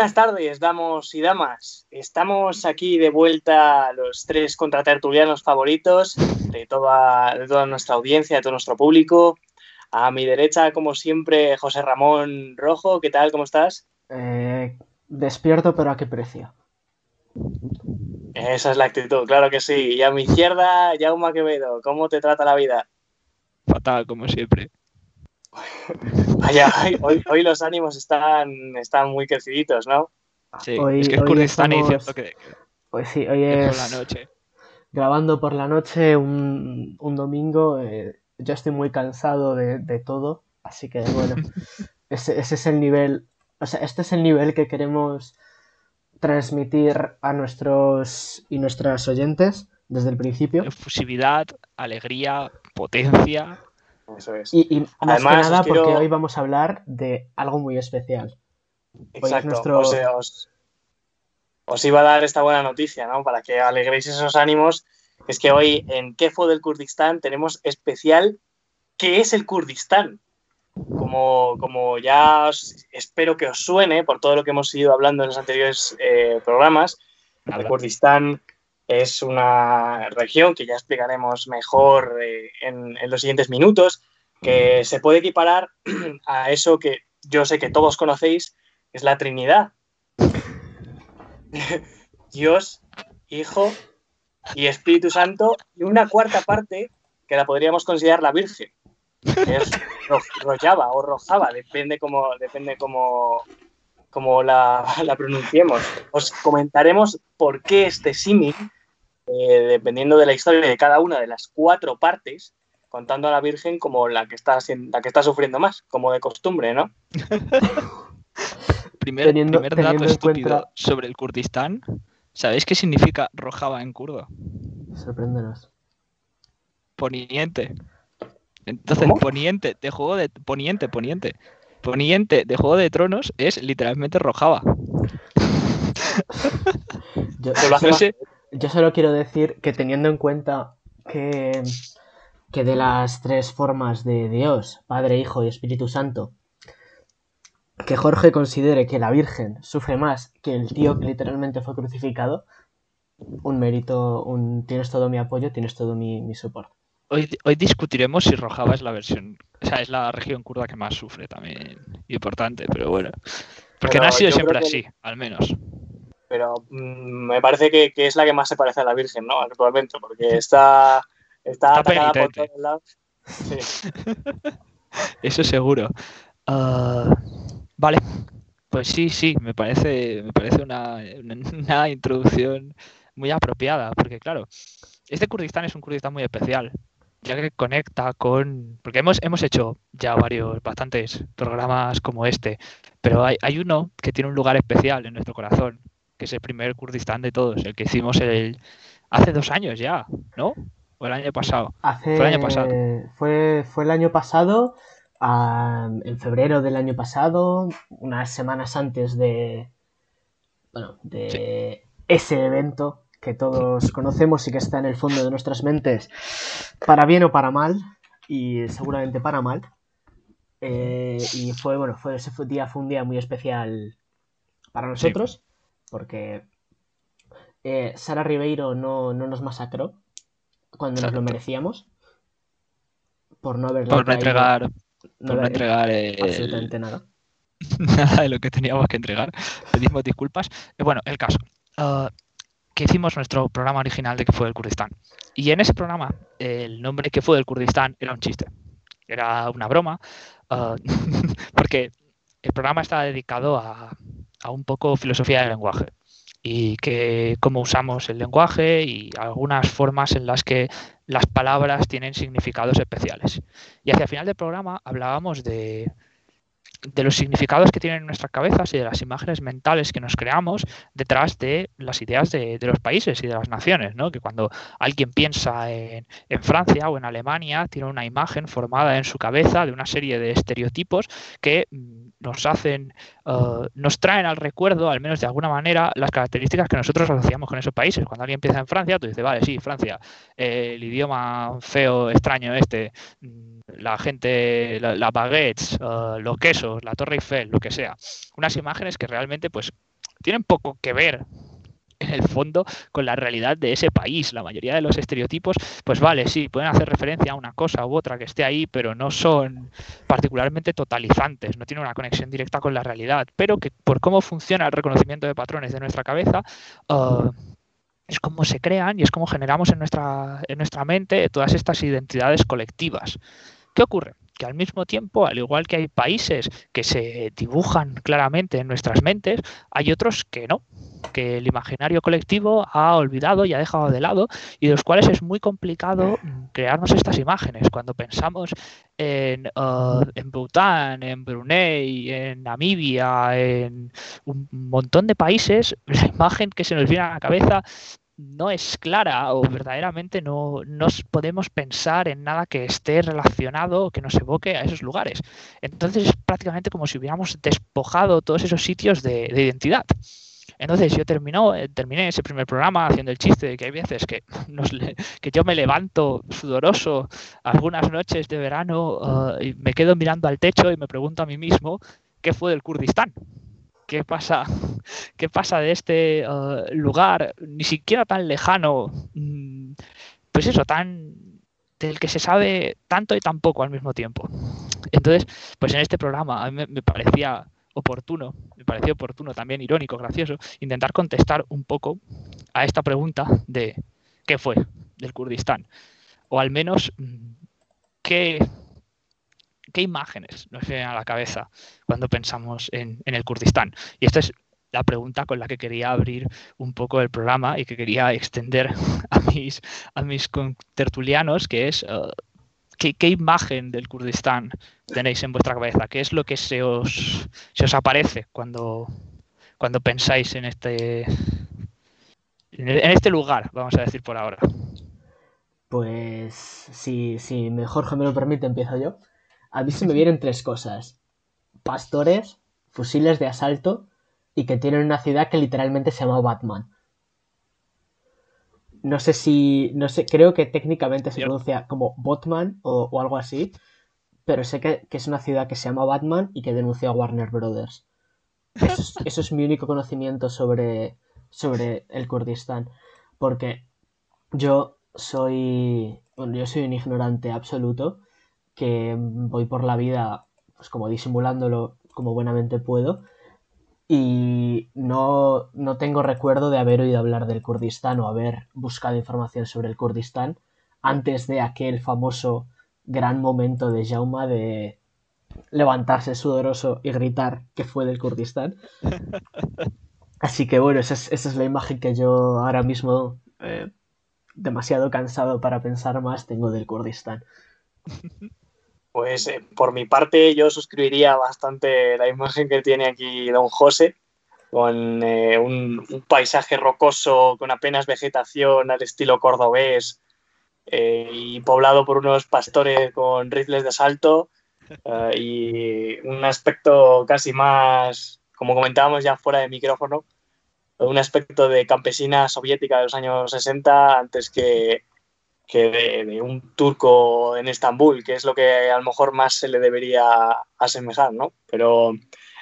Buenas tardes, damos y damas. Estamos aquí de vuelta los tres contratertulianos favoritos de toda, de toda nuestra audiencia, de todo nuestro público. A mi derecha, como siempre, José Ramón Rojo. ¿Qué tal? ¿Cómo estás? Eh, despierto, pero ¿a qué precio? Esa es la actitud, claro que sí. Y a mi izquierda, Jaume Quevedo. ¿Cómo te trata la vida? Fatal, como siempre. Vaya, hoy, hoy los ánimos están, están muy creciditos, ¿no? Sí, Hoy- es que es y cierto que, Pues sí, hoy es por la noche. grabando por la noche un, un domingo. eh, yo estoy muy cansado de, de todo, así que bueno, ese, ese es el nivel, o sea, este es el nivel que queremos transmitir a nuestros y nuestras oyentes desde el principio. Efusividad, alegría, potencia. Eso es. Y, y más Además, que nada quiero- porque hoy vamos a hablar de algo muy especial. Exacto. nuestro- O sea, os, os iba a dar esta buena noticia, ¿no? Para que alegréis esos ánimos. Es que hoy en Kefo del Kurdistán tenemos especial ¿Qué es el Kurdistán? Como, como ya os- espero que os suene por todo lo que hemos ido hablando en los anteriores eh, programas, el. Kurdistán es una región que ya explicaremos mejor eh, en, en los siguientes minutos, que se puede equiparar a eso que yo sé que todos conocéis, es la Trinidad. Dios, Hijo y Espíritu Santo, y una cuarta parte que la podríamos considerar la Virgen, que es Ro- Rojava o Rojava, depende cómo, depende cómo, cómo la, la pronunciemos. Os comentaremos por qué este símil, eh, dependiendo de la historia de cada una de las cuatro partes, contando a la Virgen como la que está, la que está sufriendo más, como de costumbre, ¿no? Primer, Teniendo- primer dato estúpido cuenta- sobre el Kurdistán. ¿Sabéis qué significa Rojava en kurdo? Sorpréndenos. Poniente. Entonces, ¿Cómo? poniente de juego de poniente, poniente. Poniente de Juego de Tronos es literalmente Rojava. Yo, Pero lo hace No más- sé, Yo solo quiero decir que teniendo en cuenta que, que de las tres formas de Dios, Padre, Hijo y Espíritu Santo, que Jorge considere que la Virgen sufre más que el tío que literalmente fue crucificado, un mérito, un tienes todo mi apoyo, tienes todo mi, mi soporte. hoy, hoy discutiremos si Rojava es la versión, o sea, es la región kurda que más sufre también. Importante, pero bueno. Porque Pero no ha sido siempre que- así, al menos. Pero mm, me parece que, que es la que más se parece a la Virgen, ¿no? Actualmente, porque está, está, Está atacada por todos lados. Sí. Eso seguro. Ah, vale. Pues sí, sí, me parece, me parece una, una- una introducción muy apropiada, porque claro, este Kurdistán es un Kurdistán muy especial, ya que conecta con... Porque hemos, hemos hecho ya varios, bastantes programas como este, pero hay, hay uno que tiene un lugar especial en nuestro corazón, que es el primer Kurdistán de todos, el que hicimos el, hace dos años ya, ¿no? O el año pasado. Hace, Fue el año pasado. Fue, fue el año pasado, en febrero del año pasado, unas semanas antes de, bueno, de ese evento que todos conocemos y que está en el fondo de nuestras mentes, para bien o para mal, y seguramente para mal. Eh, y fue, bueno, fue, ese día fue un día muy especial para nosotros, porque eh, Sara Ribeiro no, no nos masacró cuando nos lo merecíamos. Por no haberle Por no traído- entregar, no por no entregar el- absolutamente nada. nada de lo que teníamos que entregar. Pedimos disculpas. Eh, Bueno, el caso. ah, que hicimos nuestro programa original de que fue del Kurdistán. Y en ese programa, el nombre que fue del Kurdistán era un chiste. Era una broma. ah, porque el programa está dedicado a, a un poco filosofía del lenguaje. Y que cómo usamos el lenguaje y algunas formas en las que las palabras tienen significados especiales. Y hacia el final del programa hablábamos de, de los significados que tienen en nuestras cabezas y de las imágenes mentales que nos creamos detrás de las ideas de, de los países y de las naciones, ¿no? Que cuando alguien piensa en, en Francia o en Alemania, tiene una imagen formada en su cabeza de una serie de estereotipos que mm, nos hacen, eh, nos traen al recuerdo, al menos de alguna manera, las características que nosotros asociamos con esos países. Cuando alguien empieza en Francia, tú dices, vale, sí, Francia, el idioma feo, extraño este, mm, la gente, las baguettes, los quesos, la Torre Eiffel, lo que sea. Unas imágenes que realmente pues tienen poco que ver en el fondo con la realidad de ese país. La mayoría de los estereotipos, pues vale, sí, pueden hacer referencia a una cosa u otra que esté ahí, pero no son particularmente totalizantes, no tienen una conexión directa con la realidad, pero que por cómo funciona el reconocimiento de patrones de nuestra cabeza, uh, es como se crean y es como generamos en nuestra, en nuestra mente todas estas identidades colectivas. ¿Qué ocurre? Que al mismo tiempo, al igual que hay países que se dibujan claramente en nuestras mentes, hay otros que no, que el imaginario colectivo ha olvidado y ha dejado de lado y de los cuales es muy complicado crearnos estas imágenes. Cuando pensamos en, uh, en Bután, en Brunei, en Namibia, en un montón de países, la imagen que se nos viene a la cabeza no es clara o verdaderamente no, podemos pensar en nada que esté relacionado o que nos evoque a esos lugares. Entonces es prácticamente como si hubiéramos despojado todos esos sitios de, identidad. Entonces yo terminó, eh, terminé ese primer programa haciendo el chiste de que hay veces que, que yo me levanto sudoroso algunas noches de verano uh, y me quedo mirando al techo y me pregunto a mí mismo qué fue del Kurdistán qué pasa, qué pasa de este uh, lugar, ni siquiera tan lejano, mm, pues eso, tan del que se sabe tanto y tan poco al mismo tiempo. Entonces, pues en este programa a mí me, parecía oportuno, me pareció oportuno, también irónico, gracioso, intentar contestar un poco a esta pregunta de qué fue del Kurdistán, o al menos mm, qué ¿qué imágenes nos vienen a la cabeza cuando pensamos en, el Kurdistán? Y esta es la pregunta con la que quería abrir un poco el programa y que quería extender a mis, a mis tertulianos, que es uh, ¿qué, imagen del Kurdistán tenéis en vuestra cabeza? ¿Qué es lo que se os, se os aparece cuando, cuando pensáis en este, en este lugar, vamos a decir por ahora? Pues si, si Jorge me lo permite, empiezo yo. A mí se me vienen tres cosas. Pastores, fusiles de asalto y que tienen una ciudad que literalmente se llama Batman. No sé si. No sé, creo que técnicamente se pronuncia como Batman o, algo así. Pero sé que, es una ciudad que se llama Batman y que denuncia a Warner Brothers. Eso es, mi único conocimiento sobre, sobre el Kurdistán. Porque yo soy. Bueno, yo soy un ignorante absoluto que voy por la vida pues como disimulándolo como buenamente puedo y no, no tengo recuerdo de haber oído hablar del Kurdistán o haber buscado información sobre el Kurdistán antes de aquel famoso gran momento de Jauma de levantarse sudoroso y gritar que fue del Kurdistán. Así que bueno, esa es, la imagen que yo ahora mismo, eh, demasiado cansado para pensar más, tengo del Kurdistán. Pues eh, por mi parte yo suscribiría bastante la imagen que tiene aquí don José, con eh, un, paisaje rocoso con apenas vegetación al estilo cordobés eh, y poblado por unos pastores con rifles de asalto y un aspecto casi más, como comentábamos ya fuera de micrófono, un aspecto de campesina soviética de los años 60 antes que que de, un turco en Estambul, que es lo que a lo mejor más se le debería asemejar, ¿no? Pero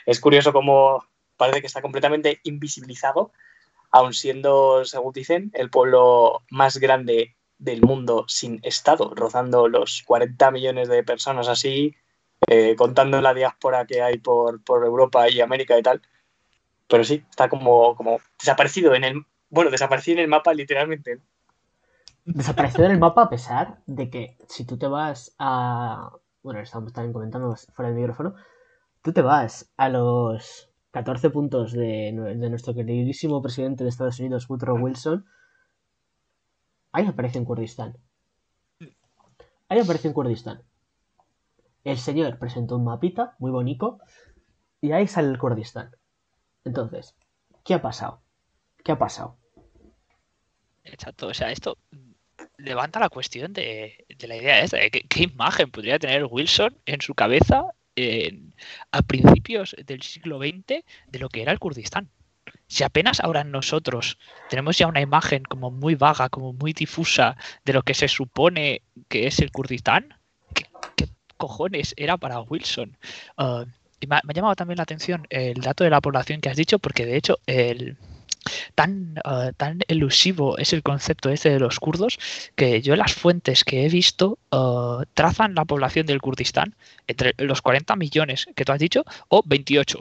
es curioso cómo parece que está completamente invisibilizado, aun siendo, según dicen, el pueblo más grande del mundo sin Estado, rozando los 40 millones de personas así, eh, contando la diáspora que hay por, por, Europa y América y tal. Pero sí, está como, como desaparecido en el, bueno, desaparecido en el mapa literalmente desapareció del mapa a pesar de que si tú te vas a... Bueno, estamos también comentando fuera del micrófono. Tú te vas a los 14 puntos de, nuestro queridísimo presidente de Estados Unidos, Woodrow Wilson. Ahí aparece en Kurdistán. Ahí aparece en Kurdistán. El señor presentó un mapita muy bonito y ahí sale el Kurdistán. Entonces, ¿qué ha pasado? ¿Qué ha pasado? Exacto, o sea, esto levanta la cuestión de, la idea esta, de qué, imagen podría tener Wilson en su cabeza a principios del siglo XX de lo que era el Kurdistán. Si apenas ahora nosotros tenemos ya una imagen como muy vaga, como muy difusa de lo que se supone que es el Kurdistán, ¿qué, cojones era para Wilson? Uh, y me ha, llamado también la atención el dato de la población que has dicho, porque de hecho el, tan, uh, tan elusivo es el concepto este de los kurdos que yo las fuentes que he visto uh, trazan la población del Kurdistán entre los 40 millones que tú has dicho o 28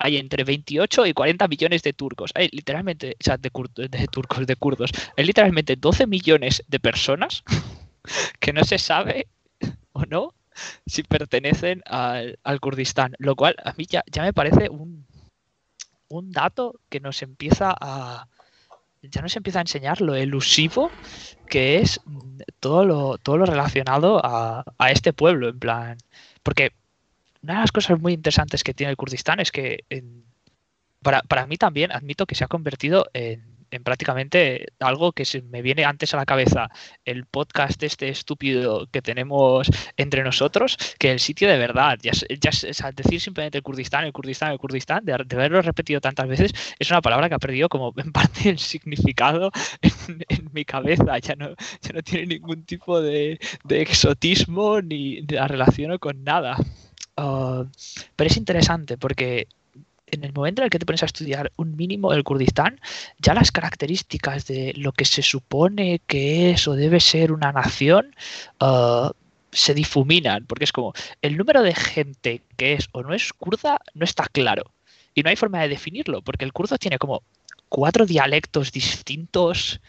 hay entre 28 y 40 millones de turcos. Hay literalmente, o sea, de, de turcos, de kurdos. Hay literalmente 12 millones de personas que no se sabe o no si pertenecen al, Kurdistán. Lo cual a mí ya, ya me parece un, un dato que nos empieza a, ya nos empieza a enseñar lo elusivo que es todo lo, todo lo relacionado a, a, este pueblo, en plan. Porque una de las cosas muy interesantes que tiene el Kurdistán es que para, para, mí también admito que se ha convertido en, en, prácticamente algo que se me viene antes a la cabeza, el podcast este estúpido que tenemos entre nosotros, que el sitio de verdad. Ya, ya decir simplemente el Kurdistán, el Kurdistán, el Kurdistán, de, haberlo repetido tantas veces, es una palabra que ha perdido como en parte el significado en, en mi cabeza. Ya no, ya no tiene ningún tipo de, de exotismo ni la relaciono con nada. Ah, pero es interesante porque en el momento en el que te pones a estudiar un mínimo del Kurdistán, ya las características de lo que se supone que es o debe ser una nación ah, se difuminan, porque es como el número de gente que es o no es kurda no está claro. Y no hay forma de definirlo, porque el kurdo tiene como cuatro dialectos distintos,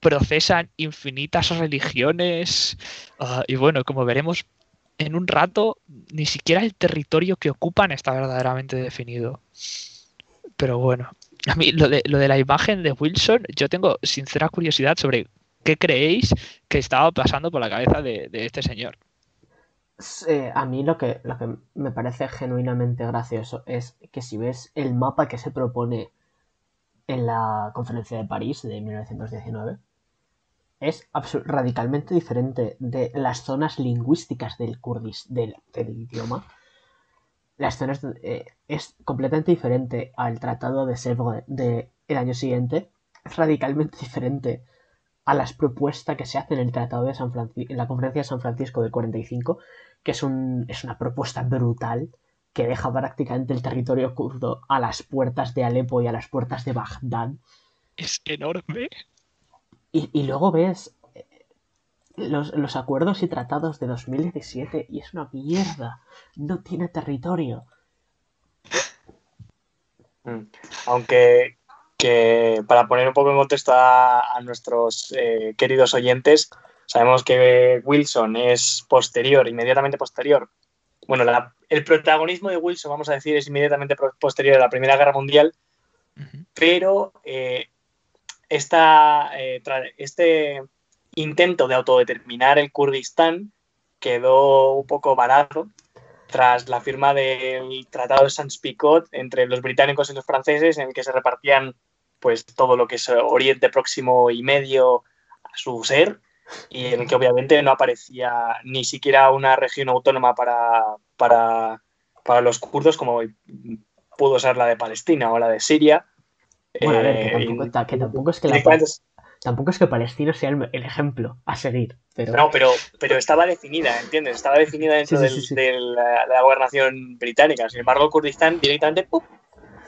procesan infinitas religiones, ah, y bueno, como veremos, en un rato ni siquiera el territorio que ocupan está verdaderamente definido. Pero bueno, a mí lo de, lo de la imagen de Wilson, yo tengo sincera curiosidad sobre qué creéis que estaba pasando por la cabeza de, este señor. a mí lo que, lo que me parece genuinamente gracioso es que si ves el mapa que se propone en la conferencia de París de 1919, es radicalmente diferente de las zonas lingüísticas del kurdis, del, idioma. Las zonas eh, es completamente diferente al tratado de Sèvres del año siguiente. Es radicalmente diferente a las propuestas que se hacen en el tratado de San Francisco, en la conferencia de San Francisco del 45, que es, un, es una propuesta brutal que deja prácticamente el territorio kurdo a las puertas de Alepo y a las puertas de Bagdad. Es enorme. Y, luego ves eh, los, acuerdos y tratados de 2017 y es una mierda. No tiene territorio. Mm. Aunque que para poner un poco en contexto a, nuestros eh, queridos oyentes, sabemos que Wilson es posterior, inmediatamente posterior. Bueno, el protagonismo de Wilson, vamos a decir, es inmediatamente posterior a la Primera Guerra Mundial, pero eh, eh, este intento de autodeterminar el Kurdistán quedó un poco varado tras la firma del Tratado de Sans-Picot entre los británicos y los franceses, en el que se repartían pues todo lo que es Oriente Próximo y Medio a su ser, y en el que obviamente no aparecía ni siquiera una región autónoma para, para, para los kurdos, como pudo ser la de Palestina o la de Siria, bueno, a ver, que tampoco, es que tampoco es que Palestina sea el, ejemplo a seguir. Pero... No, pero, pero estaba definida, ¿entiendes? Estaba definida dentro de, la, gobernación británica. Sin embargo, Kurdistán directamente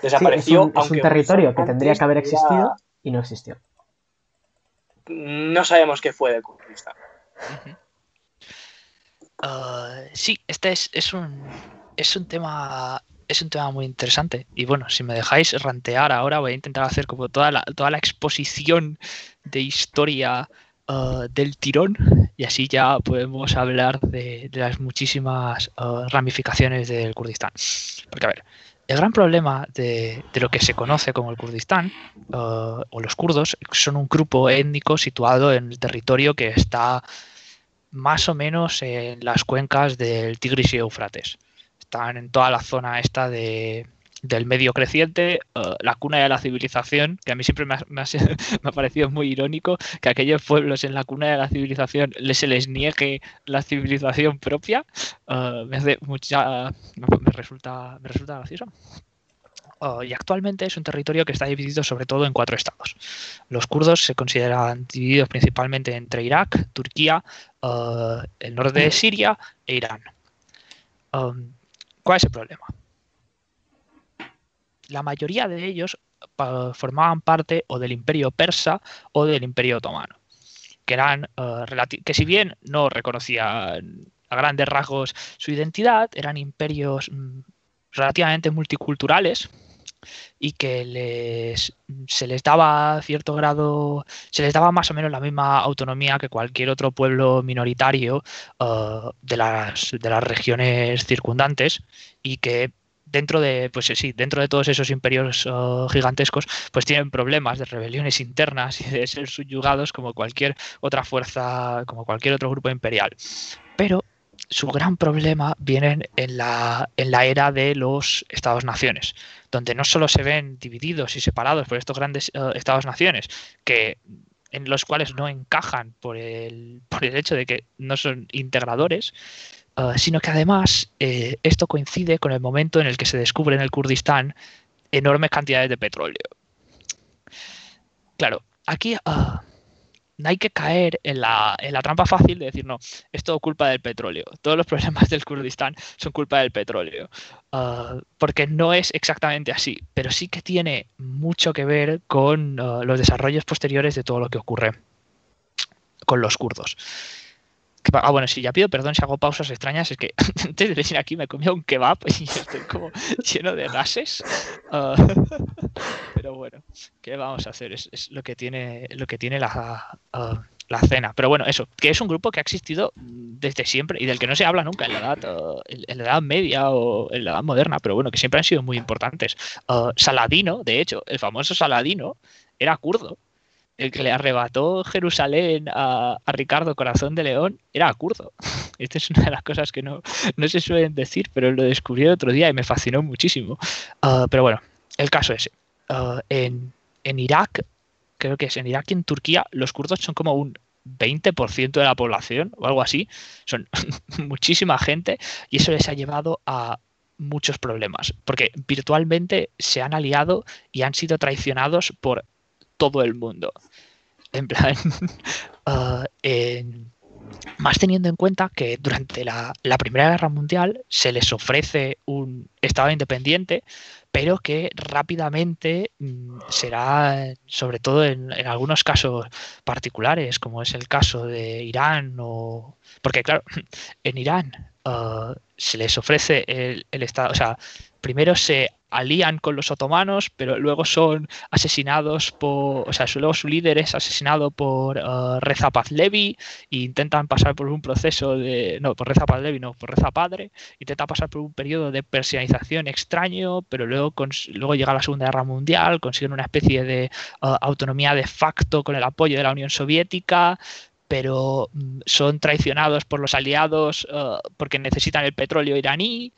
desapareció. es un, territorio que tendría que haber existido y no existió. No sabemos qué fue de Kurdistán. Ah, sí, este es, es, un, es un tema es un tema muy interesante. Y bueno, si me dejáis rantear ahora, voy a intentar hacer como toda la, toda la exposición de historia uh, del tirón y así ya podemos hablar de, las muchísimas uh, ramificaciones del Kurdistán. Porque, a ver, el gran problema de, lo que se conoce como el Kurdistán uh, o los kurdos son un grupo étnico situado en el territorio que está más o menos en las cuencas del Tigris y Eufrates están en toda la zona esta de del medio creciente, eh, la cuna de la civilización, que a mí siempre me ha, me, ha, parecido muy irónico que aquellos pueblos en la cuna de la civilización se les niegue la civilización propia, uh, me hace mucha, me resulta, me resulta gracioso. Uh, y actualmente es un territorio que está dividido sobre todo en cuatro estados. Los kurdos se consideran divididos principalmente entre Irak, Turquía, uh, el norte de Siria e Irán. Um, ¿Cuál es el problema? la mayoría de ellos formaban parte o del imperio persa o del imperio otomano, que eran uh, que si bien no reconocían a grandes rasgos su identidad, eran imperios mm, relativamente multiculturales y que les, se les daba cierto grado, se les daba más o menos la misma autonomía que cualquier otro pueblo minoritario uh, de, las, de las regiones circundantes y que dentro de, pues sí, dentro de todos esos imperios uh, gigantescos, pues tienen problemas de rebeliones internas y de ser subyugados como cualquier otra fuerza, como cualquier otro grupo imperial. Pero su gran problema viene en la, en la era de los Estados-naciones, donde no solo se ven divididos y separados por estos grandes uh, Estados-naciones, que en los cuales no encajan por el, por el hecho de que no son integradores, Ah, sino que además eh, esto coincide con el momento en el que se descubre en el Kurdistán enormes cantidades de petróleo. Claro, aquí uh, no hay que caer en la, trampa fácil de decir, no, es todo culpa del petróleo. Todos los problemas del Kurdistán son culpa del petróleo. Ah, porque no es exactamente así, pero sí que tiene mucho que ver con los desarrollos posteriores de todo lo que ocurre con los kurdos. Ah, bueno, sí, ya pido perdón si hago pausas extrañas. Es que antes de venir aquí me comía un kebab y estoy como lleno de gases. Ah, pero bueno, ¿qué vamos a hacer? Es, lo que tiene, lo que tiene la, ah, la, cena. Pero bueno, eso, que es un grupo que ha existido desde siempre y del que no se habla nunca en la edad, en la edad media o en la edad moderna, pero bueno, que siempre han sido muy importantes. Saladino, de hecho, el famoso Saladino era kurdo el que le arrebató Jerusalén a, Ricardo Corazón de León era kurdo. Esta es una de las cosas que no, se suelen decir, pero lo descubrí el otro día y me fascinó muchísimo. Ah, pero bueno, el caso es, uh, en, Irak, creo que es en Irak y en Turquía, los kurdos son como un 20% de la población o algo así. Son muchísima gente y eso les ha llevado a muchos problemas, porque virtualmente se han aliado y han sido traicionados por todo el mundo. En plan, uh, más teniendo en cuenta que durante la, Primera Guerra Mundial se les ofrece un Estado independiente, pero que rápidamente mm, será, sobre todo en, algunos casos particulares, como es el caso de Irán, o porque claro, en Irán uh, se les ofrece el, el Estado, o sea, primero se alían con los otomanos, pero luego son asesinados por, o sea, luego su líder es asesinado por uh, Reza Pazlevi e intentan pasar por un proceso de, no, por Reza Pazlevi, no, por Reza Padre, intenta pasar por un periodo de persianización extraño, pero luego, luego llega la Segunda Guerra Mundial, consiguen una especie de uh, autonomía de facto con el apoyo de la Unión Soviética, pero mm, son traicionados por los aliados uh, porque necesitan el petróleo iraní.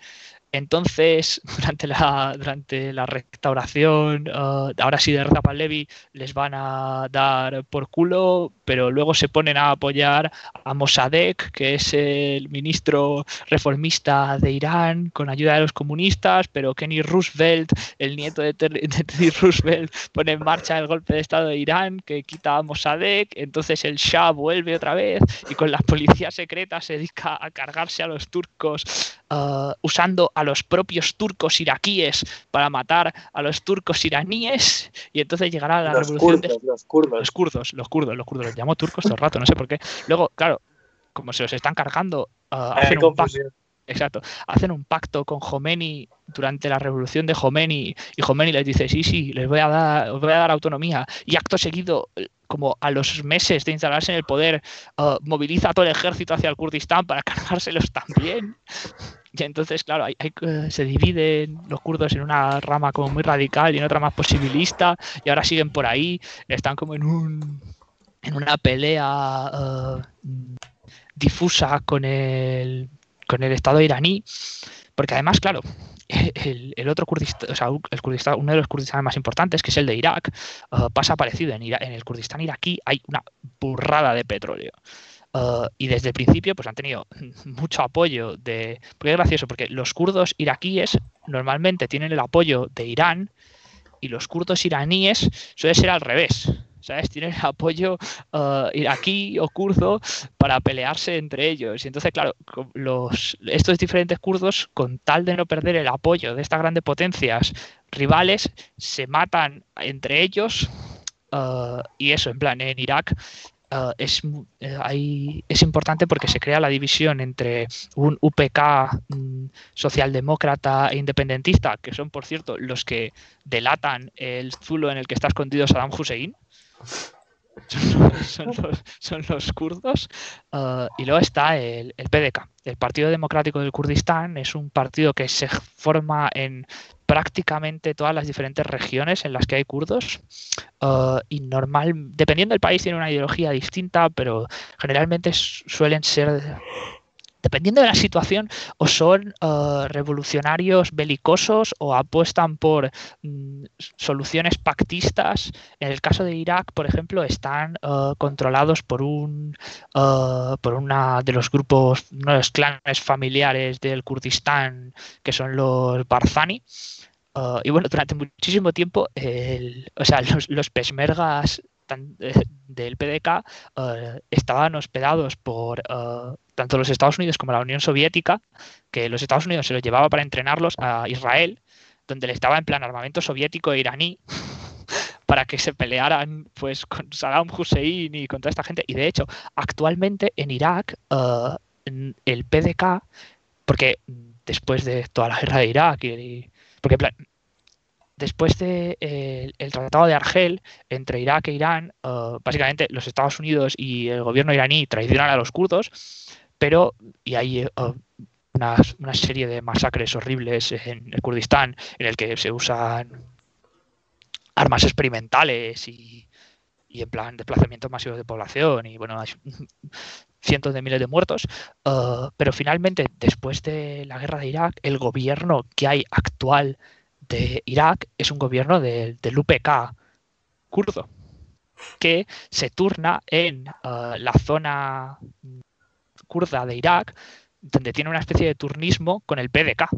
Entonces, durante la, durante la restauración, uh, ahora sí de Reza Levi, les van a dar por culo, pero luego se ponen a apoyar a Mossadegh, que es el ministro reformista de Irán, con ayuda de los comunistas, pero Kenny Roosevelt, el nieto de, Teddy Roosevelt, pone en marcha el golpe de Estado de Irán, que quita a Mossadegh, entonces el Shah vuelve otra vez y con la policía secreta se dedica a cargarse a los turcos uh, usando a los propios turcos iraquíes para matar a los turcos iraníes y entonces llegará la revolución de los kurdos. Los kurdos, los kurdos, los kurdos, los llamo turcos todo el rato, no sé por qué. Luego, claro, como se los están cargando, uh, hacen un pacto. Exacto. Hacen un pacto con Jomeni durante la revolución de Jomeni y Jomeni les dice, sí, sí, les voy a dar, os voy a dar autonomía. Y acto seguido, como a los meses de instalarse en el poder, uh, moviliza a todo el ejército hacia el Kurdistán para cargárselos también. Y entonces, claro, hay, se dividen los kurdos en una rama como muy radical y en otra más posibilista, y ahora siguen por ahí, están como en un en una pelea uh, difusa con el, con el Estado iraní, porque además, claro, el, otro Kurdistán, o sea, el Kurdistán, uno de los Kurdistanes más importantes, que es el de Irak, pasa parecido. En, el Kurdistán iraquí hay una burrada de petróleo. Uh, y desde el principio pues han tenido mucho apoyo de... Porque es gracioso, porque los kurdos iraquíes normalmente tienen el apoyo de Irán y los kurdos iraníes suele ser al revés. ¿Sabes? Tienen apoyo uh, iraquí o kurdo para pelearse entre ellos. Y entonces, claro, los, estos diferentes kurdos, con tal de no perder el apoyo de estas grandes potencias rivales, se matan entre ellos uh, y eso, en plan, en Irak Ah, es, eh, es importante porque se crea la división entre un UPK mm, socialdemócrata e independentista, que son, por cierto, los que delatan el zulo en el que está escondido Saddam Hussein. Son los, kurdos. Ah, y luego está el, el, PDK. El Partido Democrático del Kurdistán es un partido que se forma en prácticamente todas las diferentes regiones en las que hay kurdos uh, y normal, dependiendo del país tiene una ideología distinta, pero generalmente suelen ser dependiendo de la situación, o son uh, revolucionarios belicosos o apuestan por mm, soluciones pactistas. En el caso de Irak, por ejemplo, están uh, controlados por un por una de los grupos, uno de los clanes familiares del Kurdistán, que son los Barzani. Y bueno, durante muchísimo tiempo, o sea, los, los pesmergas eh, del PDK ah, estaban hospedados por tanto los Estados Unidos como la Unión Soviética, que los Estados Unidos se los llevaba para entrenarlos a Israel, donde le estaba en plan armamento soviético e iraní para que se pelearan pues con Saddam Hussein y con toda esta gente. Y de hecho, actualmente en Irak, el PDK, porque después de toda la guerra de Irak y porque después de, el Tratado de Argel entre Irak e Irán, uh, básicamente los Estados Unidos y el gobierno iraní traicionan a los kurdos, pero y hay uh, una, serie de masacres horribles en el Kurdistán en el que se usan armas experimentales y, en plan desplazamiento masivo de población y bueno, hay cientos de miles de muertos, uh, pero finalmente, después de la guerra de Irak, el gobierno que hay actual de Irak es un gobierno del UPK kurdo, que se turna en uh, la zona kurda de Irak, donde tiene una especie de turnismo con el PDK.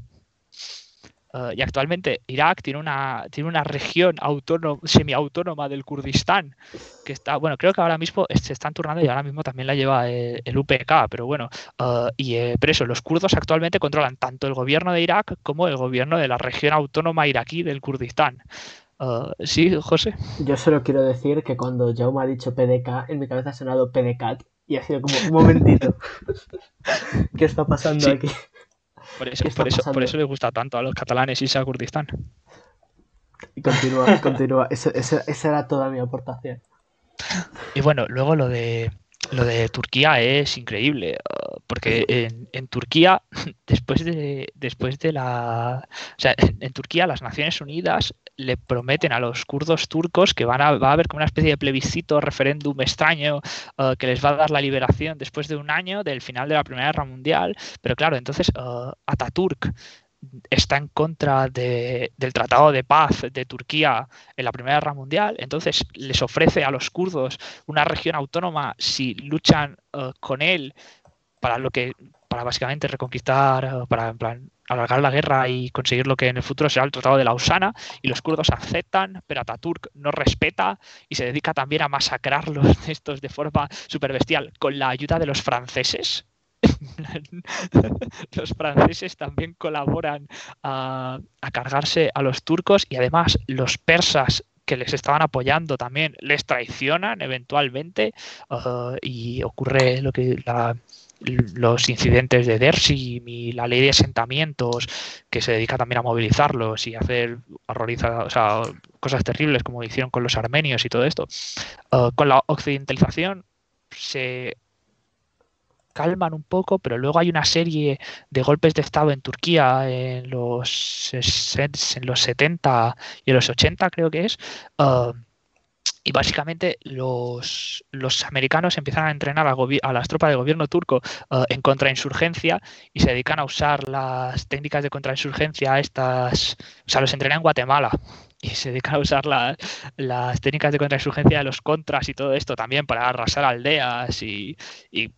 Eh, y actualmente Irak tiene una, tiene una región autónoma, semiautónoma del Kurdistán, que está, bueno, creo que ahora mismo se están turnando y ahora mismo también la lleva el, UPK, pero bueno, uh, y eh, eso, los kurdos actualmente controlan tanto el gobierno de Irak como el gobierno de la región autónoma iraquí del Kurdistán. sí, José. Yo solo quiero decir que cuando Jaume ha dicho PDK, en mi cabeza ha sonado PDCAT y ha sido como un momentito. ¿Qué está pasando aquí? Por eso, por eso, por eso les gusta tanto a los catalanes irse a Kurdistán. Y continúa, continúa. esa era toda mi aportación. Y bueno, luego lo de lo de Turquía es increíble, porque en, en, Turquía, después de, después de la... O sea, en, Turquía las Naciones Unidas le prometen a los kurdos turcos que van a, va a haber como una especie de plebiscito, referéndum extraño, uh, que les va a dar la liberación después de un año del final de la Primera Guerra Mundial. Pero claro, entonces uh, Ataturk está en contra del Tratado de Paz de Turquía en la Primera Guerra Mundial, entonces les ofrece a los kurdos una región autónoma si luchan eh, con él para lo que para básicamente reconquistar, eh, para en plan, alargar la guerra y conseguir lo que en el futuro será el Tratado de Lausana, y los kurdos aceptan, pero Ataturk no respeta y se dedica también a masacrarlos estos de forma super bestial con la ayuda de los franceses, los franceses también colaboran a, cargarse a los turcos y además los persas que les estaban apoyando también les traicionan eventualmente uh, y ocurre lo que los incidentes de Dersim y la ley de asentamientos que se dedica también a movilizarlos y hacer cosas terribles como hicieron con los armenios y todo esto. Uh, con la occidentalización se calman un poco, pero luego hay una serie de golpes de Estado en Turquía en los, en los 70 y en los 80 creo que es, uh, y básicamente los, los, americanos empiezan a entrenar a, las tropas del gobierno turco uh, en contrainsurgencia y se dedican a usar las técnicas de contrainsurgencia estas, o sea, los entrenan en Guatemala y se dedican a usar las técnicas de contrainsurgencia de los contras y todo esto también para arrasar aldeas y, y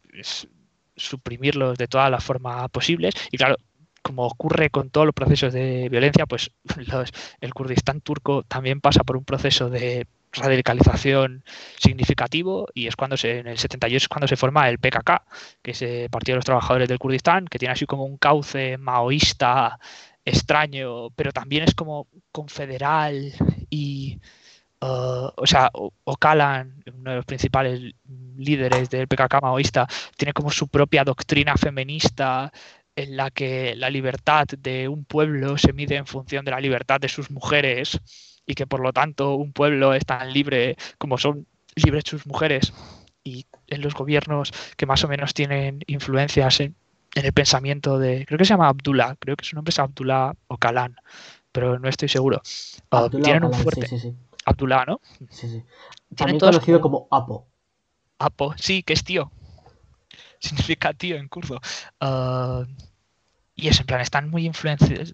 suprimirlos de todas las formas posibles. Y claro, como ocurre con todos los procesos de violencia, pues el Kurdistán turco también pasa por un proceso de radicalización significativo y es cuando se, en el 78 es cuando se forma el PKK, que es el Partido de los Trabajadores del Kurdistán, que tiene así como un cauce maoísta extraño, pero también es como confederal y, uh, o sea, Ocalan, uno de los principales líderes del PKK maoísta, tiene como su propia doctrina feminista en la que la libertad de un pueblo se mide en función de la libertad de sus mujeres y que por lo tanto un pueblo es tan libre como son libres sus mujeres y en los gobiernos que más o menos tienen influencias en, el pensamiento de, creo que se llama Abdullah, creo que su nombre es Abdullah o Kalan, pero no estoy seguro. Ah, tienen un fuerte... Abdullah, ¿no? Sí, sí. También conocido como... Apo. Apo, sí, que es tío. Significa tío en kurdo. Ah, y es en plan, están muy influenciados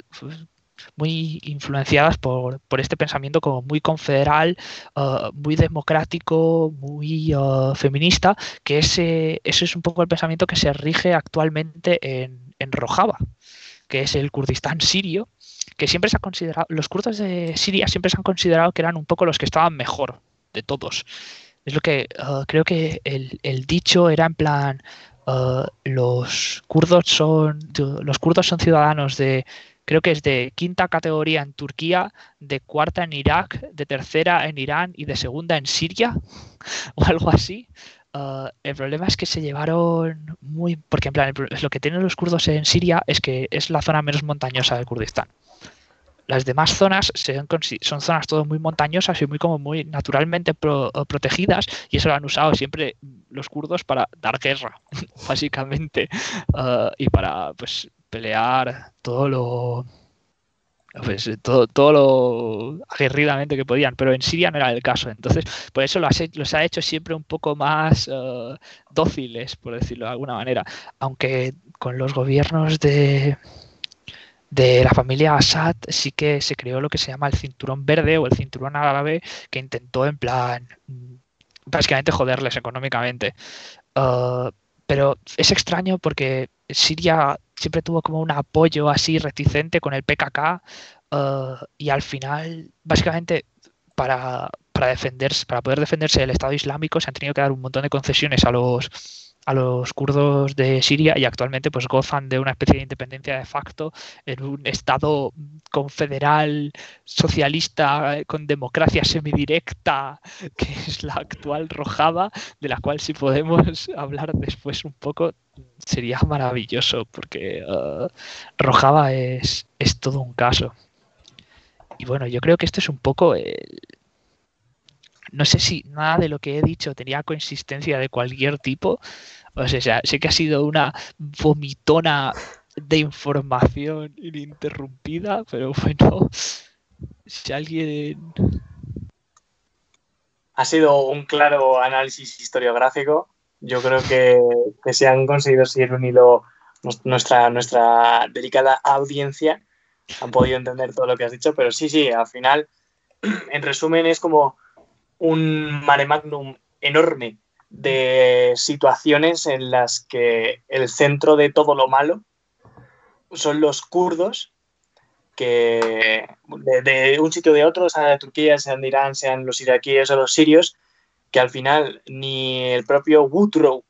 muy influenciadas por, este pensamiento como muy confederal, uh, muy democrático, muy uh, feminista, que ese, ese es un poco el pensamiento que se rige actualmente en, en Rojava, que es el Kurdistán sirio, que siempre se ha considerado, los kurdos de Siria siempre se han considerado que eran un poco los que estaban mejor de todos. Es lo que uh, creo que el, el, dicho era en plan, los kurdos son los kurdos son ciudadanos de creo que es de quinta categoría en Turquía, de cuarta en Irak, de tercera en Irán y de segunda en Siria o algo así. Uh, el problema es que se llevaron muy... Porque en plan, lo que tienen los kurdos en Siria es que es la zona menos montañosa del Kurdistán. Las demás zonas son zonas todo muy montañosas y muy como muy naturalmente protegidas y eso lo han usado siempre los kurdos para dar guerra, básicamente, uh, y para pues pelear todo lo pues, todo, todo lo aguerridamente que podían, pero en Siria no era el caso. Entonces, por eso los, ha hecho siempre un poco más eh, dóciles, por decirlo de alguna manera. Aunque con los gobiernos de, de la familia Assad sí que se creó lo que se llama el cinturón verde o el cinturón árabe, que intentó en plan básicamente joderles económicamente. Eh, pero es extraño porque Siria siempre tuvo como un apoyo así reticente con el PKK eh, y al final, básicamente, para, para, defenderse, para poder defenderse del Estado Islámico se han tenido que dar un montón de concesiones a los a los kurdos de Siria y actualmente pues gozan de una especie de independencia de facto en un estado confederal socialista con democracia semidirecta que es la actual Rojava de la cual si podemos hablar después un poco sería maravilloso porque uh, Rojava es, es todo un caso. Y bueno yo creo que esto es un poco el, no sé si nada de lo que he dicho tenía consistencia de cualquier tipo. O sea, sé que ha sido una vomitona de información ininterrumpida, pero bueno, si alguien... Ha sido un claro análisis historiográfico. Yo creo que, se han conseguido seguir un hilo nuestra, nuestra delicada audiencia. Han podido entender todo lo que has dicho, pero sí, sí, al final, en resumen, es como un mare magnum enorme de situaciones en las que el centro de todo lo malo son los kurdos, que de, un sitio de otro, sea de Turquía, sean de Irán, sean los iraquíes o los sirios, que al final ni el propio Woodrow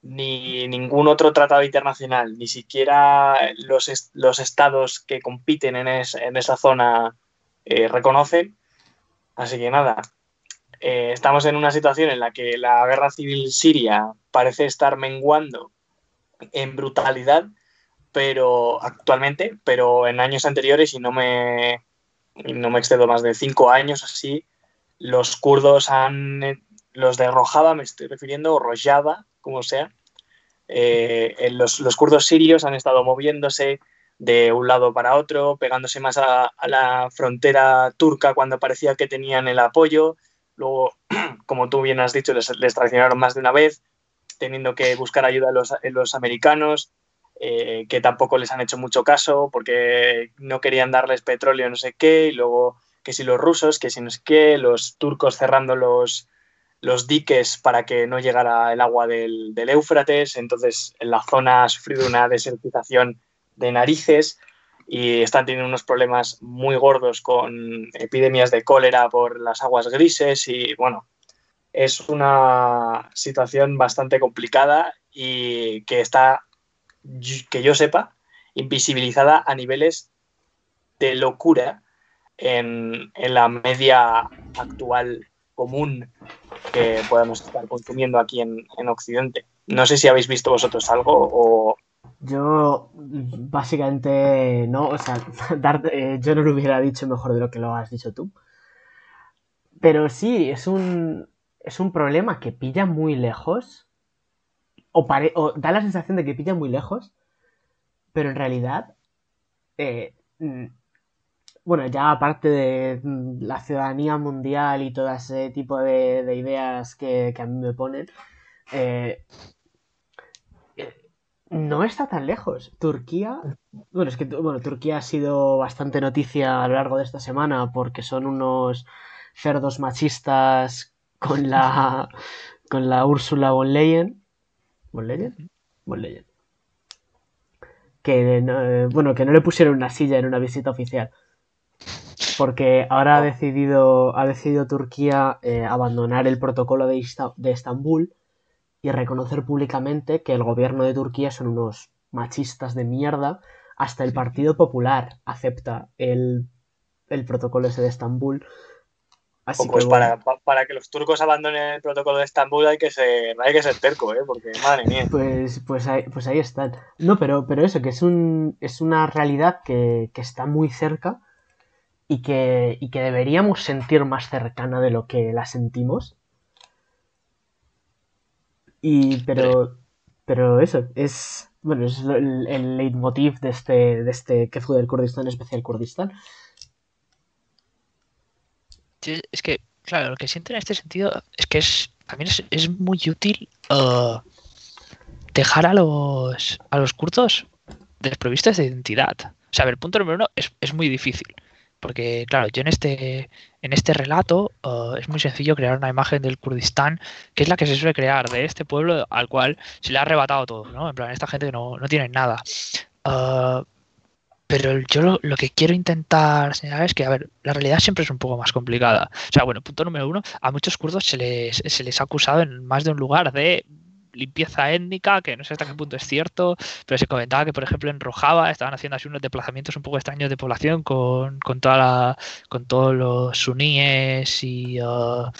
ni ningún otro tratado internacional, ni siquiera los, los estados que compiten en, esa zona eh, reconocen. Así que nada, eh, estamos en una situación en la que la guerra civil siria parece estar menguando en brutalidad, pero actualmente, pero en años anteriores, y no me, no me excedo más de cinco años así, los kurdos han, los de Rojava me estoy refiriendo, o Rojava, como sea, eh, los, los, kurdos sirios han estado moviéndose de un lado para otro, pegándose más a, la frontera turca cuando parecía que tenían el apoyo, luego, como tú bien has dicho, les, traicionaron más de una vez, teniendo que buscar ayuda en los, los americanos, eh, que tampoco les han hecho mucho caso porque no querían darles petróleo, no sé qué, y luego que si los rusos, que si no sé qué, los turcos cerrando los, los diques para que no llegara el agua del, del Éufrates, entonces en la zona ha sufrido una desertización de narices y están teniendo unos problemas muy gordos con epidemias de cólera por las aguas grises y bueno, es una situación bastante complicada y que está, que yo sepa, invisibilizada a niveles de locura en, la media actual común que podemos estar consumiendo aquí en, en Occidente. No sé si habéis visto vosotros algo o, yo, básicamente, no, o sea, yo no lo hubiera dicho mejor de lo que lo has dicho tú. Pero sí, es un, es un problema que pilla muy lejos, o, da la sensación de que pilla muy lejos, pero en realidad, eh, mm, bueno, ya aparte de mm, la ciudadanía mundial y todo ese tipo de, ideas que, a mí me ponen, eh, no está tan lejos. Turquía. Bueno, es que bueno, Turquía ha sido bastante noticia a lo largo de esta semana porque son unos cerdos machistas con la. con la Úrsula von Leyen. ¿Von Leyen? Von Leyen. Que no, bueno, que no le pusieron una silla en una visita oficial. Porque ahora ha decidido, ha decidido Turquía eh, abandonar el protocolo de, de Estambul y reconocer públicamente que el gobierno de Turquía son unos machistas de mierda. Hasta el Partido Popular acepta el, protocolo ese de Estambul. Así pues para, para, que los turcos abandonen el protocolo de Estambul hay que ser, hay que ser terco, ¿eh? porque madre mía. Pues, pues, ahí, pues ahí están. No, pero, pero eso, que es, un, es una realidad que, que está muy cerca y que, y que deberíamos sentir más cercana de lo que la sentimos. Y, pero, pero eso, es, bueno, es el, leitmotiv de este, de este que fue del Kurdistán, especial Kurdistán. es que, claro, lo que siento en este sentido es que es también es, muy útil uh, dejar a los, a los kurdos desprovistos de identidad. O sea, ver, punto número uno, es, es muy difícil. Porque, claro, yo en este, en este relato uh, es muy sencillo crear una imagen del Kurdistán, que es la que se suele crear, de este pueblo al cual se le ha arrebatado todo, ¿no? En plan, esta gente no, no tiene nada. Uh, pero yo lo, que quiero intentar señalar es que, a ver, la realidad siempre es un poco más complicada. O sea, bueno, punto número uno, a muchos kurdos se les, se les ha acusado en más de un lugar de limpieza étnica, que no sé hasta qué punto es cierto, pero se comentaba que, por ejemplo, en Rojava estaban haciendo así unos desplazamientos un poco extraños de población con, con, toda la, con todos los suníes y uh,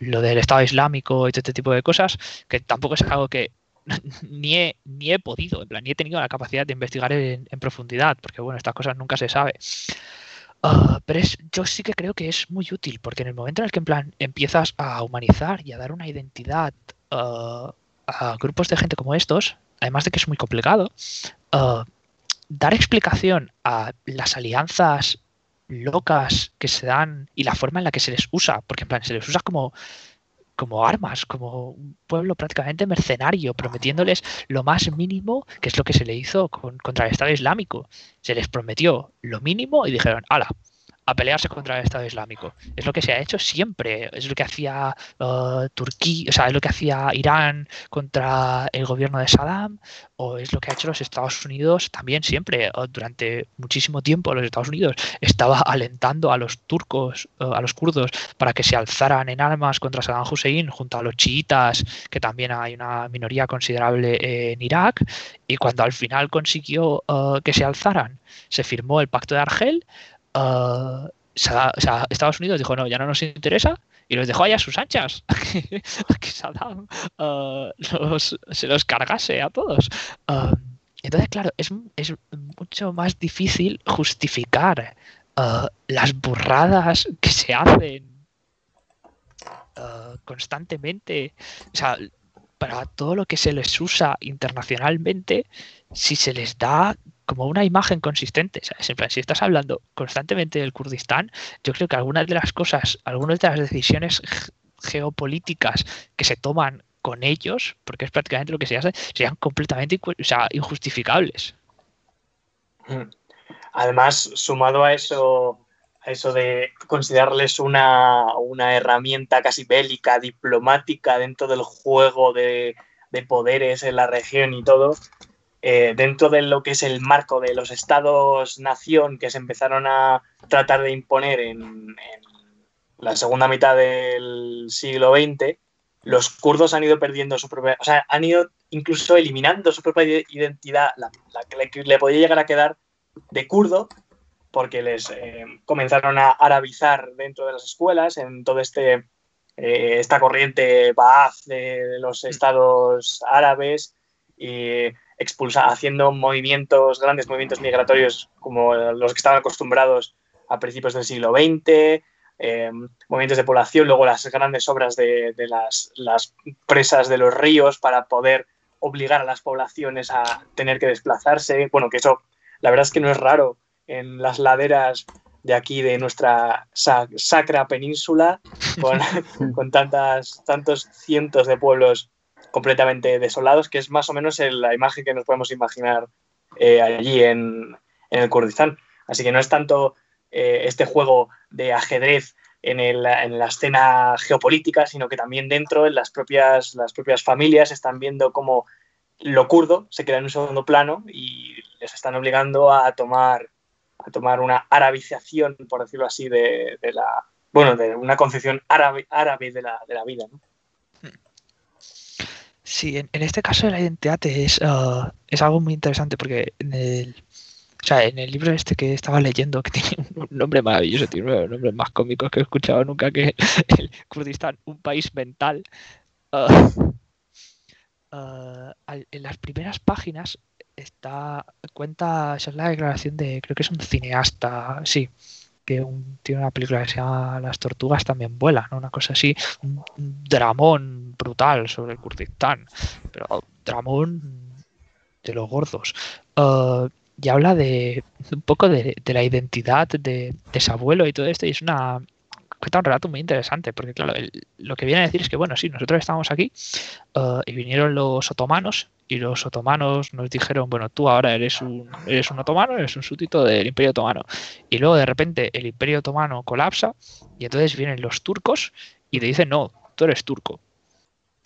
lo del Estado Islámico y todo este tipo de cosas, que tampoco es algo que ni he, ni he podido, en plan, ni he tenido la capacidad de investigar en, profundidad, porque bueno, estas cosas nunca se sabe. Uh, pero es, yo sí que creo que es muy útil, porque en el momento en el que en plan empiezas a humanizar y a dar una identidad uh, a grupos de gente como estos, además de que es muy complicado, uh, dar explicación a las alianzas locas que se dan y la forma en la que se les usa, porque en plan se les usa como, como armas, como un pueblo prácticamente mercenario, prometiéndoles lo más mínimo, que es lo que se le hizo contra el Estado Islámico. Se les prometió lo mínimo y dijeron, ala, a pelearse contra el Estado Islámico. Es lo que se ha hecho siempre. Es lo que hacía uh, Turquía, o sea, es lo que hacía Irán contra el gobierno de Saddam, o es lo que ha hecho los Estados Unidos también siempre. Uh, durante muchísimo tiempo los Estados Unidos estaba alentando a los turcos, uh, a los kurdos, para que se alzaran en armas contra Saddam Hussein junto a los chiitas, que también hay una minoría considerable en Irak. Y cuando al final consiguió que se alzaran, se firmó el pacto de Argel uh, Estados Unidos dijo, no, ya no nos interesa, y los dejó allá a sus anchas, que Saddam uh, se los cargase a todos. Uh, entonces, claro, es, es, mucho más difícil justificar las burradas que se hacen constantemente. O sea, para todo lo que se les usa internacionalmente, si se les da como una imagen consistente. si estás hablando constantemente del Kurdistán, yo creo que algunas de las cosas, algunas de las decisiones geopolíticas que se toman con ellos, porque es prácticamente lo que se hace, sean completamente injustificables. Mm. Además, sumado a eso, a eso de considerarles una, herramienta casi bélica, diplomática dentro del juego de, poderes en la región y todo, eh, dentro de lo que es el marco de los estados-nación que se empezaron a tratar de imponer en, la segunda mitad del siglo XX, los kurdos han ido perdiendo su propia, o sea, han ido incluso eliminando su propia identidad, la, que le podía llegar a quedar de kurdo, porque les eh, comenzaron a arabizar dentro de las escuelas, en todo este eh, esta corriente Ba'ath de, los mm. estados árabes y expulsa, haciendo movimientos, grandes movimientos migratorios como los que estaban acostumbrados a principios del siglo XX, eh, movimientos de población, luego las grandes obras de, las, las, presas de los ríos para poder obligar a las poblaciones a tener que desplazarse. Bueno, que eso la verdad es que no es raro en las laderas de aquí, de nuestra sacra península, con, tantas, tantos cientos de pueblos completamente desolados, que es más o menos la imagen que nos podemos imaginar eh, allí en, el Kurdistán. Así que no es tanto eh, este juego de ajedrez en, en, la escena geopolítica, sino que también dentro, en las propias, las propias familias, están viendo cómo lo kurdo se queda en un segundo plano y les están obligando a tomar a tomar una arabización, por decirlo así, de, la, bueno, de una concepción árabe, árabe de, la, de la vida. Sí, en, este caso de la identidad es, uh, es algo muy interesante porque en el, o sea, en el libro este que estaba leyendo, que tiene un nombre maravilloso, tiene uno de los nombres más cómicos que he escuchado nunca, que el Kurdistán, un país mental, uh, uh, en las primeras páginas está cuenta, esa es la declaración de, creo que es un cineasta, sí, que tiene una película que se llama Las tortugas también vuelan, una cosa así, un, dramón brutal sobre el Kurdistán, pero dramón de los gordos. Uh, y habla de un poco de, la identidad de, de, su abuelo y todo esto, y es una cuenta un relato muy interesante, porque claro, lo que viene a decir es que, bueno, sí, nosotros estamos aquí uh, y vinieron los otomanos y los otomanos nos dijeron, bueno, tú ahora eres un, eres un otomano, eres un súbdito del Imperio Otomano. Y luego de repente el Imperio Otomano colapsa y entonces vienen los turcos y te dicen, no, tú eres turco.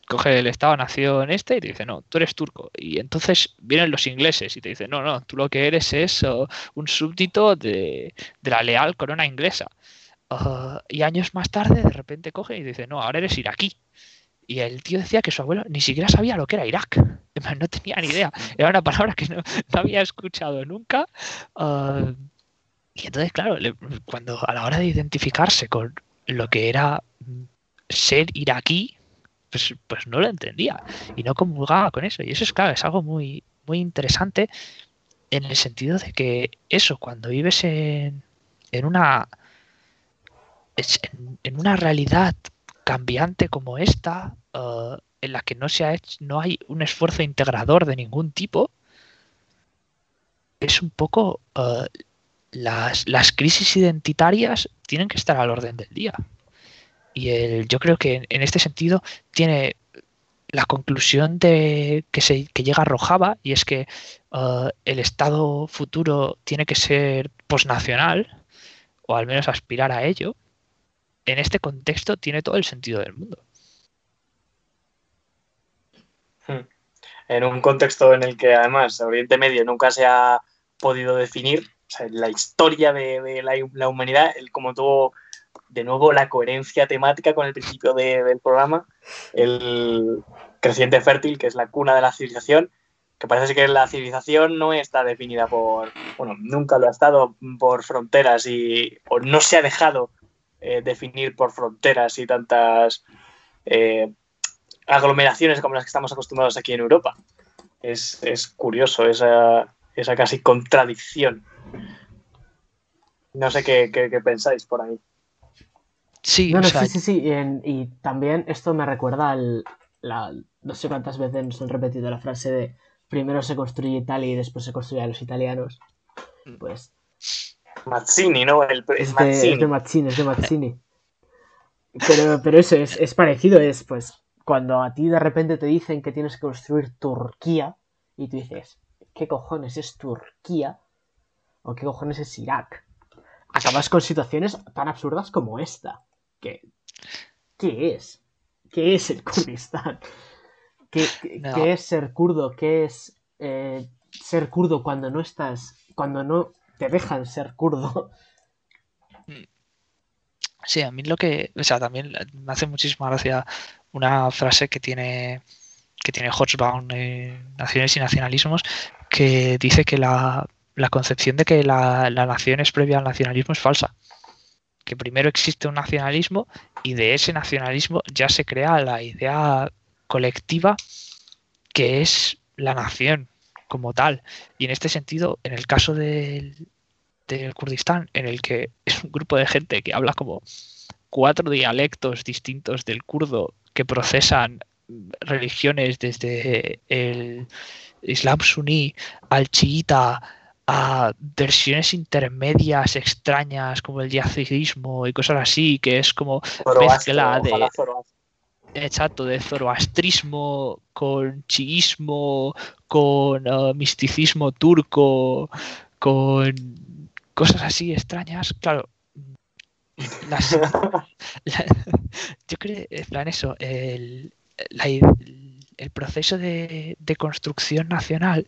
Coge el Estado-Nación este y te dice, no, tú eres turco. Y entonces vienen los ingleses y te dicen, no, no, tú lo que eres es uh, un súbdito de, la leal corona inglesa. Uh, y años más tarde, de repente coge y dice, no, ahora eres iraquí. Y el tío decía que su abuelo ni siquiera sabía lo que era Irak. No tenía ni idea. Era una palabra que no, había escuchado nunca. Ah, y entonces, claro, cuando a la hora de identificarse con lo que era ser iraquí, pues, pues no lo entendía. Y no comulgaba con eso. Y eso es, claro, es algo muy, muy interesante en el sentido de que eso, cuando vives en, en una en una realidad cambiante como esta, eh, en la que no, se ha hecho, no hay un esfuerzo integrador de ningún tipo, es un poco eh, las, las, crisis identitarias tienen que estar al orden del día. Y el, yo creo que en, este sentido tiene la conclusión de que, se, que llega Rojava y es que eh, el Estado futuro tiene que ser posnacional, o al menos aspirar a ello, en este contexto tiene todo el sentido del mundo. Hmm. En un contexto en el que además Oriente Medio nunca se ha podido definir, la historia de, la, humanidad, el, como tuvo de nuevo la coherencia temática con el principio del programa, el creciente fértil, que es la cuna de la civilización, que parece que la civilización no está definida por, bueno, nunca lo ha estado por fronteras y o no se ha dejado eh, definir por fronteras y tantas eh, aglomeraciones como las que estamos acostumbrados aquí en Europa. Es, curioso esa, esa, casi contradicción. No sé qué, pensáis por ahí. Sí, sí, sí, sí. Y, también esto me recuerda al. no sé cuántas veces nos han repetido la frase de primero se construye Italia y después se construye a los italianos. Mm. Pues Mazzini, ¿no? El, es, de, Mazzini. es de Mazzini, es de Mazzini. Pero, pero eso es, es parecido, es pues cuando a ti de repente te dicen que tienes que construir Turquía y tú dices, ¿qué cojones es Turquía? ¿O qué cojones es Irak? Acabas con situaciones tan absurdas como esta. ¿Qué, qué es? ¿Qué es el Kurdistán? ¿Qué, qué- No. qué es ser kurdo? ¿Qué es eh, ser kurdo cuando no estás, cuando no te dejan ser kurdo? Sí, a mí lo que, o sea, también me hace muchísima gracia una frase que tiene que tiene Hobsbawm en Naciones y Nacionalismos, que dice que la, la concepción de que la, la nación es previa al nacionalismo es falsa. Que primero existe un nacionalismo y de ese nacionalismo ya se crea la idea colectiva que es la nación como tal. Y en este sentido, en el caso del, del Kurdistán, en el que es un grupo de gente que habla como cuatro dialectos distintos del kurdo que procesan religiones desde el Islam suní al chiita a versiones intermedias extrañas como el yazidismo y cosas así, que es como Zoroastro, Mezcla de- Zoroastro. Exacto de zoroastrismo con chiismo, con eh, misticismo turco, con cosas así extrañas. Claro, las, la- yo creo, en plan eso, el, la el proceso de, de construcción nacional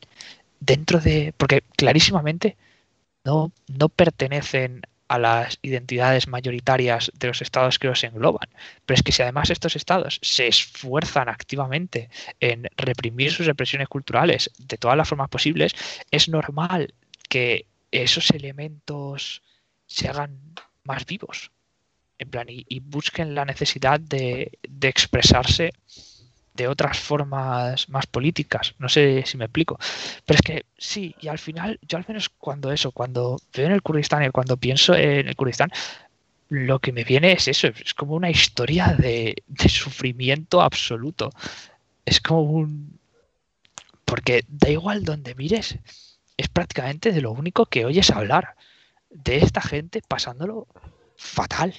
dentro de, porque clarísimamente no, no pertenecen a las identidades mayoritarias de los estados que los engloban. Pero es que si además estos estados se esfuerzan activamente en reprimir sus represiones culturales de todas las formas posibles, es normal que esos elementos se hagan más vivos. En plan, y, busquen la necesidad de expresarse de otras formas más políticas. No sé si me explico. Pero es que sí, y al final, yo al menos cuando eso, cuando veo en el Kurdistán y cuando pienso en el Kurdistán, lo que me viene es eso, es como una historia de, de sufrimiento absoluto. Es como un... Porque da igual donde mires, es prácticamente de lo único que oyes hablar. De esta gente pasándolo fatal,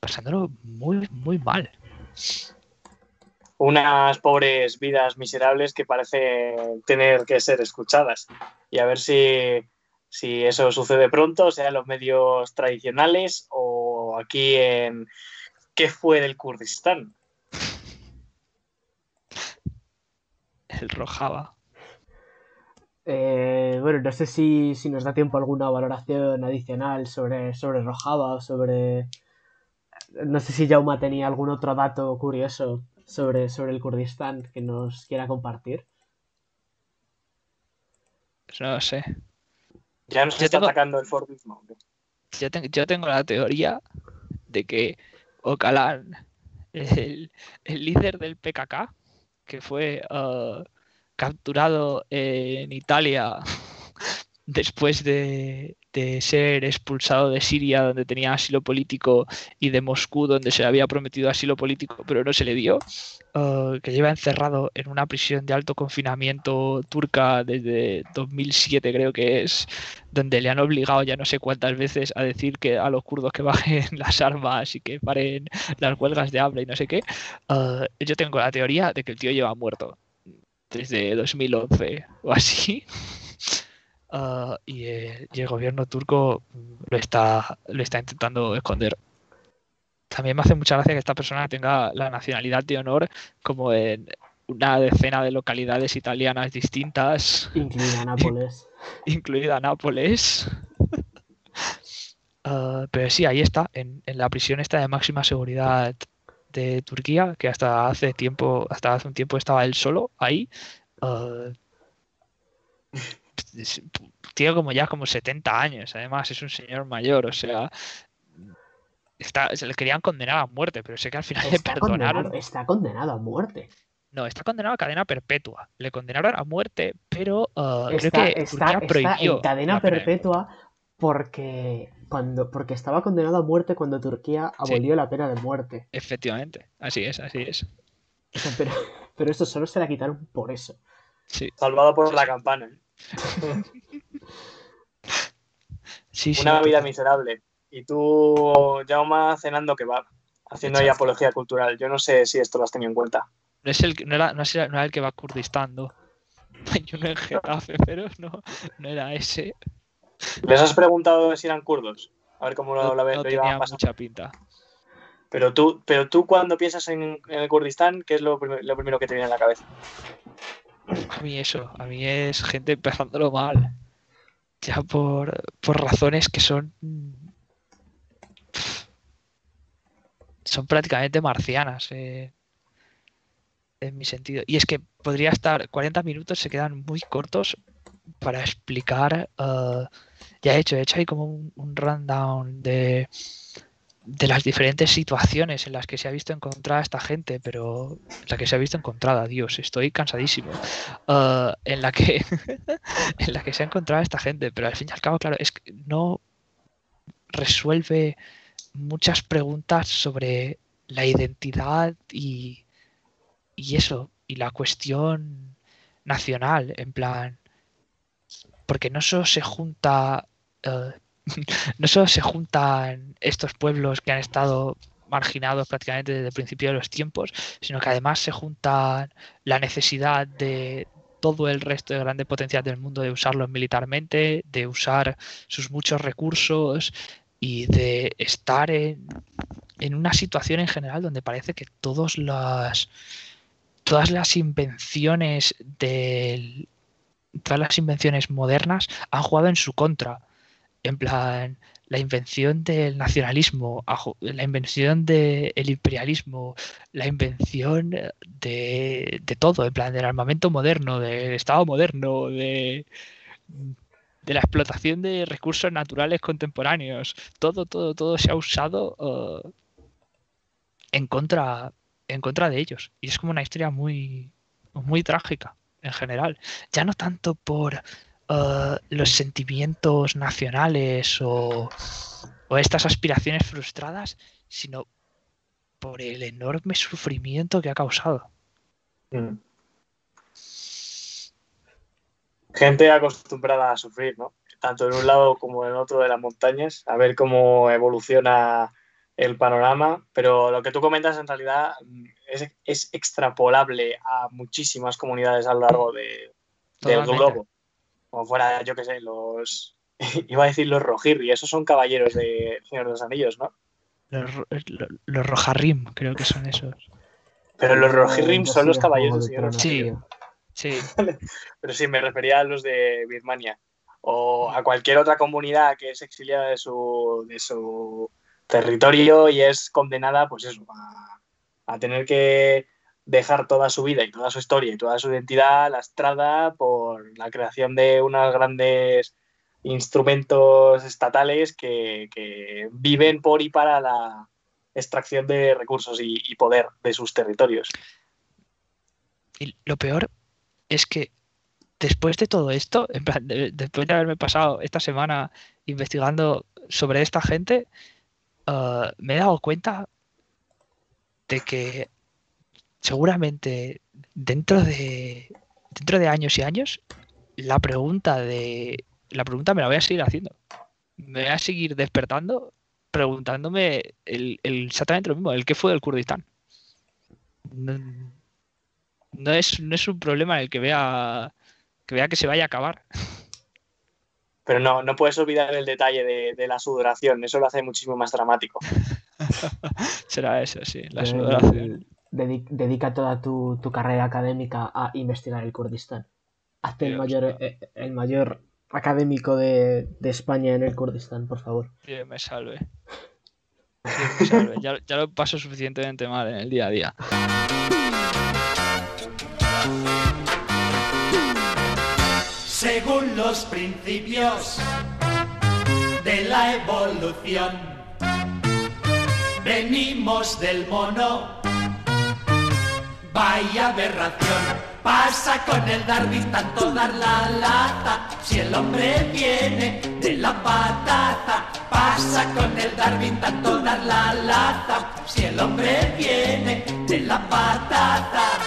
pasándolo muy, muy mal. Unas pobres vidas miserables que parecen tener que ser escuchadas. Y a ver si, si eso sucede pronto, sea en los medios tradicionales o aquí en ¿Qué fue del Kurdistán? El Rojava. Eh, bueno, no sé si, si nos da tiempo alguna valoración adicional sobre, sobre Rojava o sobre... No sé si Jauma tenía algún otro dato curioso sobre, sobre el Kurdistán que nos quiera compartir. Pues no sé. Ya nos Yo está tengo- atacando el Fordismo. Yo, ten- yo tengo la teoría de que Ocalan, el, el líder del PKK, que fue eh, capturado en Italia después de, de ser expulsado de Siria, donde tenía asilo político, y de Moscú, donde se le había prometido asilo político, pero no se le dio, eh, que lleva encerrado en una prisión de alto confinamiento turca desde 2007, creo que es, donde le han obligado ya no sé cuántas veces a decir que a los kurdos que bajen las armas y que paren las huelgas de hambre y no sé qué. eh, yo tengo la teoría de que el tío lleva muerto desde 2011 o así. Ah, y, el, y el gobierno turco mm, lo está, lo está intentando esconder. También me hace mucha gracia que esta persona tenga la nacionalidad de honor como en una decena de localidades italianas distintas, Incluida Nápoles. incluida Nápoles. Ah, pero sí, ahí está, en, en la prisión esta de máxima seguridad de Turquía, que hasta hace tiempo, hasta hace un tiempo estaba él solo ahí. Ah, tiene como ya como 70 años, además es un señor mayor, o sea, está, se le querían condenar a muerte, pero sé que al final le Está perdonaron. condenado, está condenado a muerte. No, está condenado a cadena perpetua. Le condenaron a muerte, pero creo Está, que está- Turquía está prohibió en cadena perpetua porque, cuando, porque estaba condenado a muerte cuando Turquía Sí. abolió la pena de muerte. Efectivamente, así es, así es. Pero, pero eso solo se la quitaron por eso. Sí, Salvado por la campana. Una vida miserable. Y tú, Jauma, cenando que va. haciendo ahí apología cultural. Yo no sé si esto lo has tenido en cuenta. No, es el, no, era, no, era, el que va a Kurdistán, ¿no? Hay uno en Getafe, pero no, no era ese. ¿Les has preguntado si eran kurdos? A ver cómo lo, lo, lo, tenía mucha pinta. Pero tú, pero tú cuando piensas en, el Kurdistán, ¿qué es lo, lo, primero que te viene a la cabeza? A mí eso, a mí es gente empezándolo mal. Ya por, por razones que son son prácticamente marcianas eh, en mi sentido. Y es que podría estar 40 minutos, se quedan muy cortos para explicar. Uh, ya he hecho, he hecho ahí como un rundown de, de las diferentes situaciones en las que se ha visto encontrada esta gente, pero la que se ha visto encontrada, Dios, estoy cansadísimo. Uh, en la que en la que se ha encontrado esta gente, pero al fin y al cabo, claro, es que no resuelve muchas preguntas sobre la identidad y, y eso, y la cuestión nacional, en plan, porque no solo se junta, uh, no solo se juntan estos pueblos que han estado marginados prácticamente desde el principio de los tiempos, sino que además se juntan la necesidad de todo el resto de grandes potencias del mundo de usarlos militarmente, de usar sus muchos recursos, y de estar en, en, una situación en general donde parece que todos las, todas las invenciones del, todas las invenciones modernas han jugado en su contra. En plan, la invención del nacionalismo, la invención del imperialismo, la invención de, todo, en plan, del armamento moderno, del Estado moderno, de de la explotación de recursos naturales contemporáneos. Todo, todo, todo se ha usado uh, en, contra, en contra de ellos. Y es como una historia muy, muy trágica en general. Ya no tanto por uh, los sentimientos nacionales o, o, estas aspiraciones frustradas, sino por el enorme sufrimiento que ha causado. Mm. gente acostumbrada a sufrir, ¿no? Tanto en un lado como en otro de las montañas, a ver cómo evoluciona el panorama, pero lo que tú comentas en realidad es, es extrapolable a muchísimas comunidades a lo largo de, del globo. Como fuera, yo qué sé, los... Iba a decir los Rojirri, esos son caballeros de Señor de los Anillos, ¿no? Los, los, Rojarrim, creo que son esos. Pero los Rojirrim son los caballeros de Señor de los Anillos. Sí. Pero sí, me refería a los de Birmania o a cualquier otra comunidad que es exiliada de su, de su territorio y es condenada, pues eso, a, tener que dejar toda su vida y toda su historia y toda su identidad lastrada por la creación de unos grandes instrumentos estatales que, que viven por y para la extracción de recursos y, poder de sus territorios. Y lo peor es que después de todo esto, en plan, después de haberme pasado esta semana investigando sobre esta gente, uh, me he dado cuenta de que seguramente dentro de dentro de años y años la pregunta de la pregunta me la voy a seguir haciendo me voy a seguir despertando preguntándome el, exactamente lo mismo el qué fue del Kurdistán no es, no es un problema el que vea que vea que se vaya a acabar. Pero no, no puedes olvidar el detalle de, la sudoración, eso lo hace muchísimo más dramático. Será eso, sí, la eh, sudoración. Dedica toda tu, carrera académica a investigar el Kurdistán. Hazte el mayor, eh, el mayor académico de, España en el Kurdistán, por favor. Dios me salve. me salve. Ya, ya lo paso suficientemente mal en el día a día. según los principios de la evolución. Venimos del mono, vaya aberración. Pasa con el Darwin tanto dar la lata, si el hombre viene de la patata. Pasa con el Darwin tanto dar la lata, si el hombre viene de la patata.